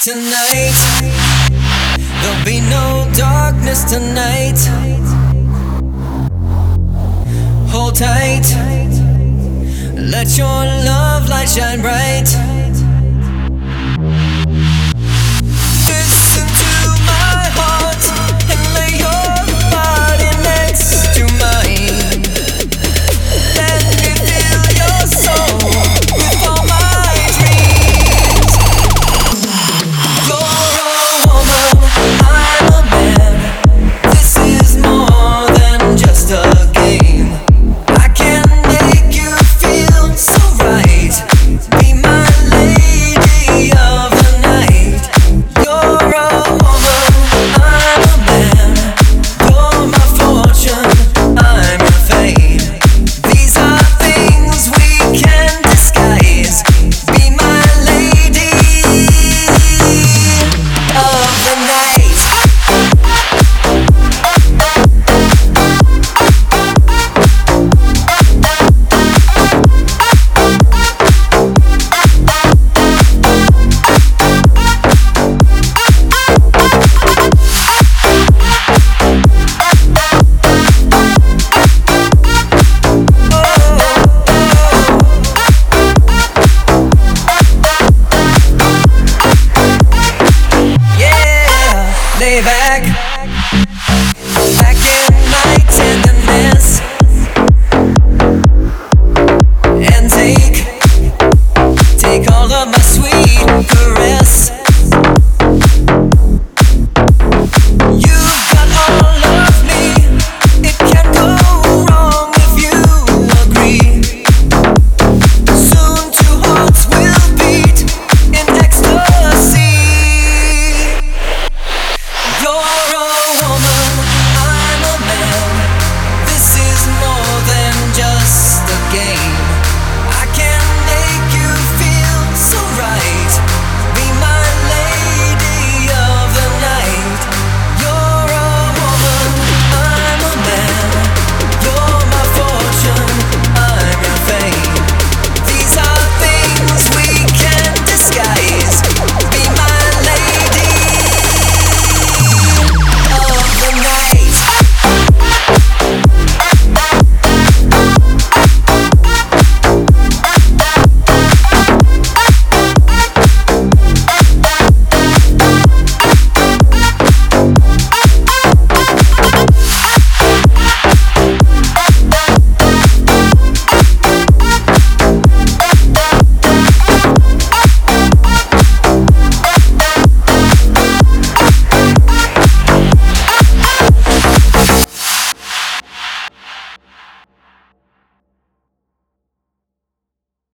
tonight. There'll be no darkness tonight. Hold tight. Let your love light shine bright.